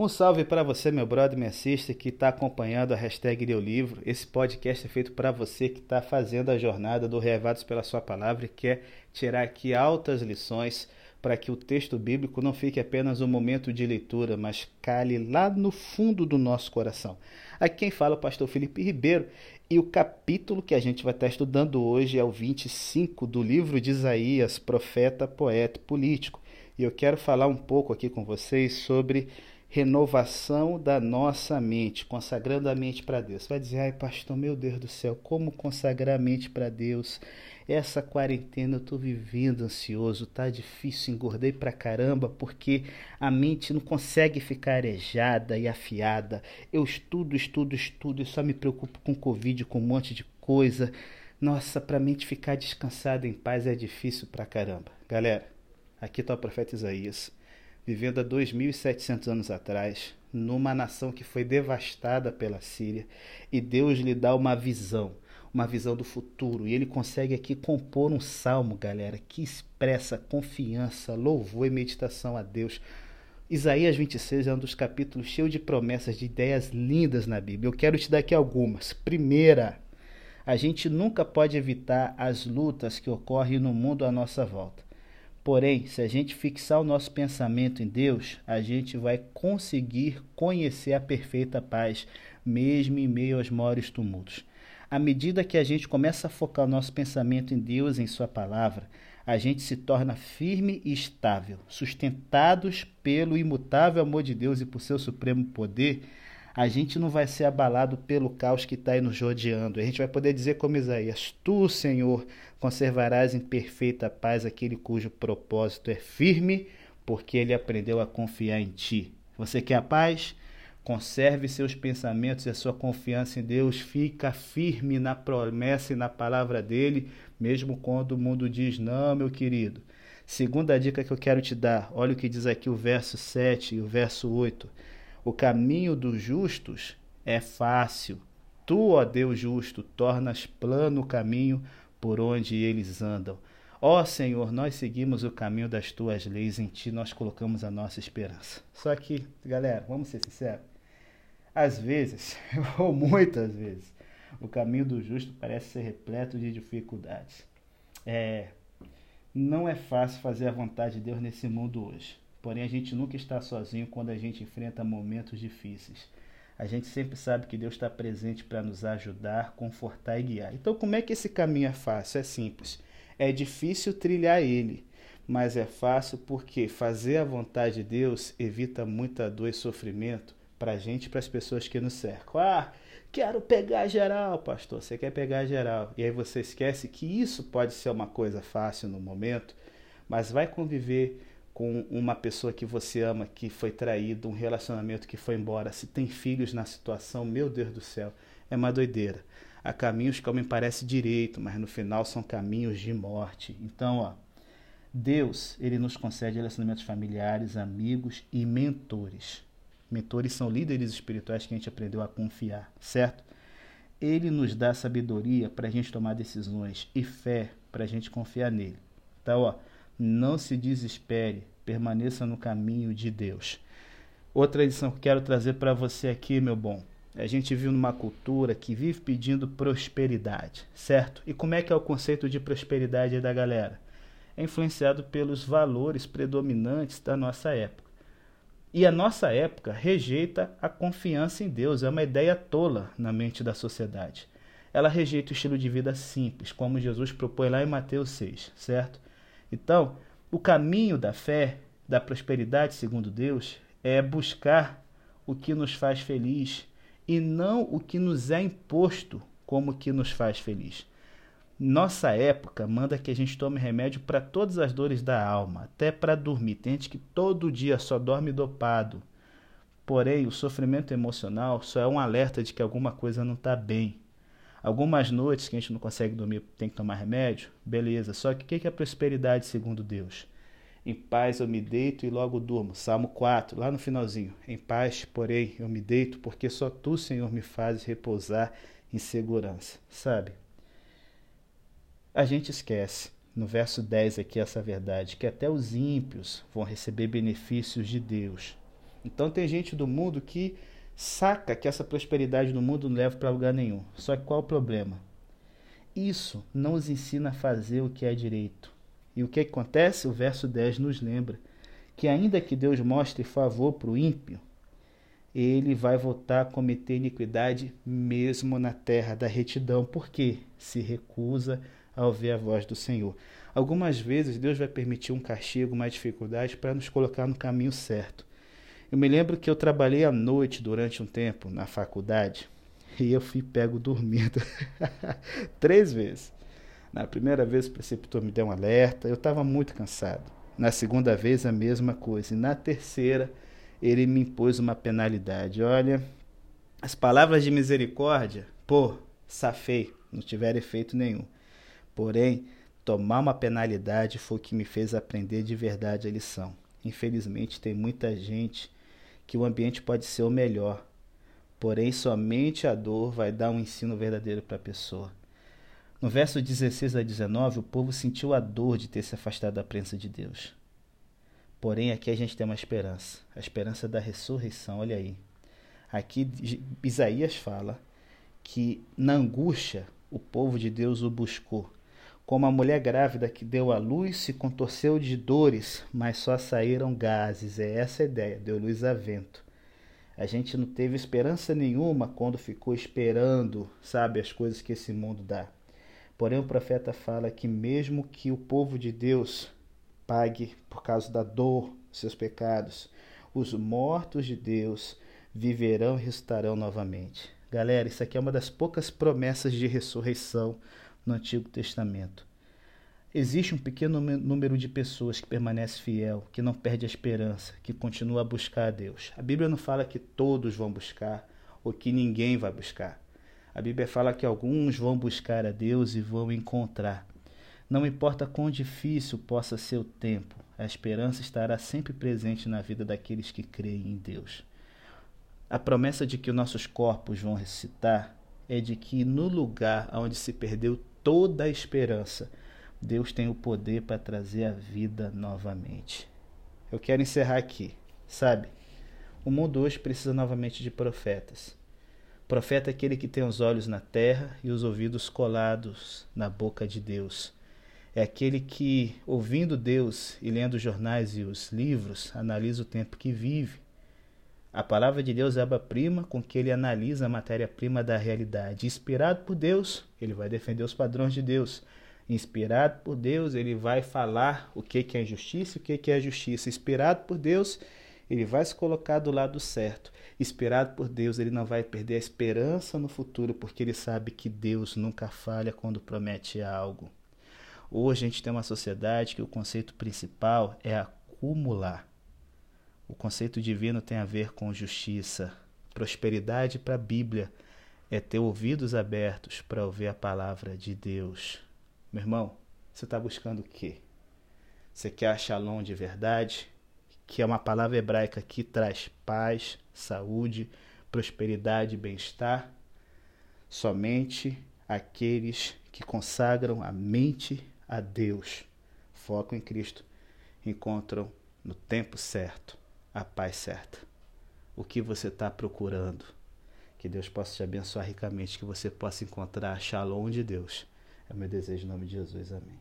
Um salve para você, meu brother, minha sister, que está acompanhando a hashtag Leu Livro. Esse podcast é feito para você que está fazendo a jornada do Reavados pela Sua Palavra e quer tirar aqui altas lições para que o texto bíblico não fique apenas um momento de leitura, mas cale lá no fundo do nosso coração. Aqui quem fala é o pastor Felipe Ribeiro e o capítulo que a gente vai estar estudando hoje é o 25 do livro de Isaías, profeta, poeta, político. E eu quero falar um pouco aqui com vocês sobre renovação da nossa mente, consagrando a mente para Deus. Vai dizer, ai pastor, meu Deus do céu, como consagrar a mente para Deus? Essa quarentena eu estou vivendo ansioso, tá difícil, engordei pra caramba porque a mente não consegue ficar arejada e afiada. Eu estudo, estudo, estudo e só me preocupo com Covid, com um monte de coisa. Nossa, para a mente ficar descansada em paz é difícil pra caramba. Galera, aqui está o profeta Isaías vivendo há 2.700 anos atrás, numa nação que foi devastada pela Síria, e Deus lhe dá uma visão, uma visão do futuro, e ele consegue aqui compor um salmo, galera, que expressa confiança, louvor e meditação a Deus. Isaías 26 é um dos capítulos cheios de promessas, de ideias lindas na Bíblia. Eu quero te dar aqui algumas. Primeira, a gente nunca pode evitar as lutas que ocorrem no mundo à nossa volta. Porém, se a gente fixar o nosso pensamento em Deus, a gente vai conseguir conhecer a perfeita paz, mesmo em meio aos maiores tumultos. À medida que a gente começa a focar o nosso pensamento em Deus, em Sua palavra, a gente se torna firme e estável, sustentados pelo imutável amor de Deus e por seu supremo poder a gente não vai ser abalado pelo caos que está aí nos rodeando. A gente vai poder dizer como Isaías: Tu, Senhor, conservarás em perfeita paz aquele cujo propósito é firme, porque ele aprendeu a confiar em ti. Você quer a paz? Conserve seus pensamentos e a sua confiança em Deus. Fica firme na promessa e na palavra dele, mesmo quando o mundo diz não, meu querido. Segunda dica que eu quero te dar, olha o que diz aqui o verso 7 e o verso 8. O caminho dos justos é fácil. Tu, ó Deus justo, tornas plano o caminho por onde eles andam. Ó Senhor, nós seguimos o caminho das tuas leis, em ti nós colocamos a nossa esperança. Só que, galera, vamos ser sinceros. Às vezes, ou muitas vezes, o caminho do justo parece ser repleto de dificuldades. É, não é fácil fazer a vontade de Deus nesse mundo hoje. Porém, a gente nunca está sozinho quando a gente enfrenta momentos difíceis. A gente sempre sabe que Deus está presente para nos ajudar, confortar e guiar. Então, como é que esse caminho é fácil? É simples. É difícil trilhar ele, mas é fácil porque fazer a vontade de Deus evita muita dor e sofrimento para a gente e para as pessoas que nos cercam. Ah, quero pegar geral, pastor. Você quer pegar geral. E aí você esquece que isso pode ser uma coisa fácil no momento, mas vai conviver com uma pessoa que você ama que foi traído, um relacionamento que foi embora, se tem filhos na situação, meu Deus do céu, é uma doideira. Há caminhos que ao parece direito, mas no final são caminhos de morte. Então, ó, Deus, ele nos concede relacionamentos familiares, amigos e mentores. Mentores são líderes espirituais que a gente aprendeu a confiar, certo? Ele nos dá sabedoria para a gente tomar decisões e fé para a gente confiar nele. Então, ó, não se desespere, permaneça no caminho de Deus. Outra lição que quero trazer para você aqui, meu bom. A gente vive numa cultura que vive pedindo prosperidade, certo? E como é que é o conceito de prosperidade da galera? É influenciado pelos valores predominantes da nossa época. E a nossa época rejeita a confiança em Deus, é uma ideia tola na mente da sociedade. Ela rejeita o estilo de vida simples, como Jesus propõe lá em Mateus 6, certo? Então, o caminho da fé, da prosperidade, segundo Deus, é buscar o que nos faz feliz e não o que nos é imposto como que nos faz feliz. Nossa época manda que a gente tome remédio para todas as dores da alma, até para dormir. Tem gente que todo dia só dorme dopado. Porém, o sofrimento emocional só é um alerta de que alguma coisa não está bem. Algumas noites que a gente não consegue dormir, tem que tomar remédio, beleza. Só que o que é prosperidade segundo Deus? Em paz eu me deito e logo durmo. Salmo 4, lá no finalzinho. Em paz, porém, eu me deito, porque só tu, Senhor, me fazes repousar em segurança. Sabe? A gente esquece, no verso 10 aqui, essa verdade, que até os ímpios vão receber benefícios de Deus. Então tem gente do mundo que saca que essa prosperidade do mundo não leva para lugar nenhum. Só que qual o problema? Isso não os ensina a fazer o que é direito. E o que acontece? O verso 10 nos lembra que, ainda que Deus mostre favor para o ímpio, ele vai voltar a cometer iniquidade mesmo na terra da retidão, porque se recusa a ouvir a voz do Senhor. Algumas vezes Deus vai permitir um castigo, uma dificuldade para nos colocar no caminho certo. Eu me lembro que eu trabalhei à noite durante um tempo na faculdade e eu fui pego dormindo três vezes. Na primeira vez o preceptor me deu um alerta, eu estava muito cansado. Na segunda vez a mesma coisa. E na terceira ele me impôs uma penalidade. Olha, as palavras de misericórdia, pô, safei, não tiveram efeito nenhum. Porém, tomar uma penalidade foi o que me fez aprender de verdade a lição. Infelizmente, tem muita gente que o ambiente pode ser o melhor, porém, somente a dor vai dar um ensino verdadeiro para a pessoa. No verso 16 a 19, o povo sentiu a dor de ter se afastado da presença de Deus. Porém, aqui a gente tem uma esperança, a esperança da ressurreição. Olha aí. Aqui Isaías fala que na angústia o povo de Deus o buscou como a mulher grávida que deu à luz se contorceu de dores, mas só saíram gases. É essa a ideia, deu luz a vento. A gente não teve esperança nenhuma quando ficou esperando, sabe, as coisas que esse mundo dá. Porém, o profeta fala que mesmo que o povo de Deus pague por causa da dor seus pecados, os mortos de Deus viverão e ressuscitarão novamente. Galera, isso aqui é uma das poucas promessas de ressurreição no Antigo Testamento. Existe um pequeno número de pessoas que permanece fiel, que não perde a esperança, que continua a buscar a Deus. A Bíblia não fala que todos vão buscar ou que ninguém vai buscar. A Bíblia fala que alguns vão buscar a Deus e vão encontrar. Não importa quão difícil possa ser o tempo, a esperança estará sempre presente na vida daqueles que creem em Deus. A promessa de que nossos corpos vão ressuscitar é de que no lugar onde se perdeu toda a esperança, Deus tem o poder para trazer a vida novamente. Eu quero encerrar aqui, sabe? O mundo hoje precisa novamente de profetas. Profeta é aquele que tem os olhos na terra e os ouvidos colados na boca de Deus. É aquele que, ouvindo Deus e lendo os jornais e os livros, analisa o tempo que vive a palavra de Deus é a prima com que ele analisa a matéria-prima da realidade. Inspirado por Deus, ele vai defender os padrões de Deus. Inspirado por Deus, ele vai falar o que é injustiça e o que é justiça. Inspirado por Deus, ele vai se colocar do lado certo. Inspirado por Deus, ele não vai perder a esperança no futuro, porque ele sabe que Deus nunca falha quando promete algo. Hoje a gente tem uma sociedade que o conceito principal é acumular. O conceito divino tem a ver com justiça. Prosperidade para a Bíblia é ter ouvidos abertos para ouvir a palavra de Deus. Meu irmão, você está buscando o quê? Você quer a shalom de verdade? Que é uma palavra hebraica que traz paz, saúde, prosperidade e bem-estar? Somente aqueles que consagram a mente a Deus, foco em Cristo, encontram no tempo certo a paz certa. O que você está procurando. Que Deus possa te abençoar ricamente, que você possa encontrar a shalom de Deus. É o meu desejo em nome de Jesus. Amém.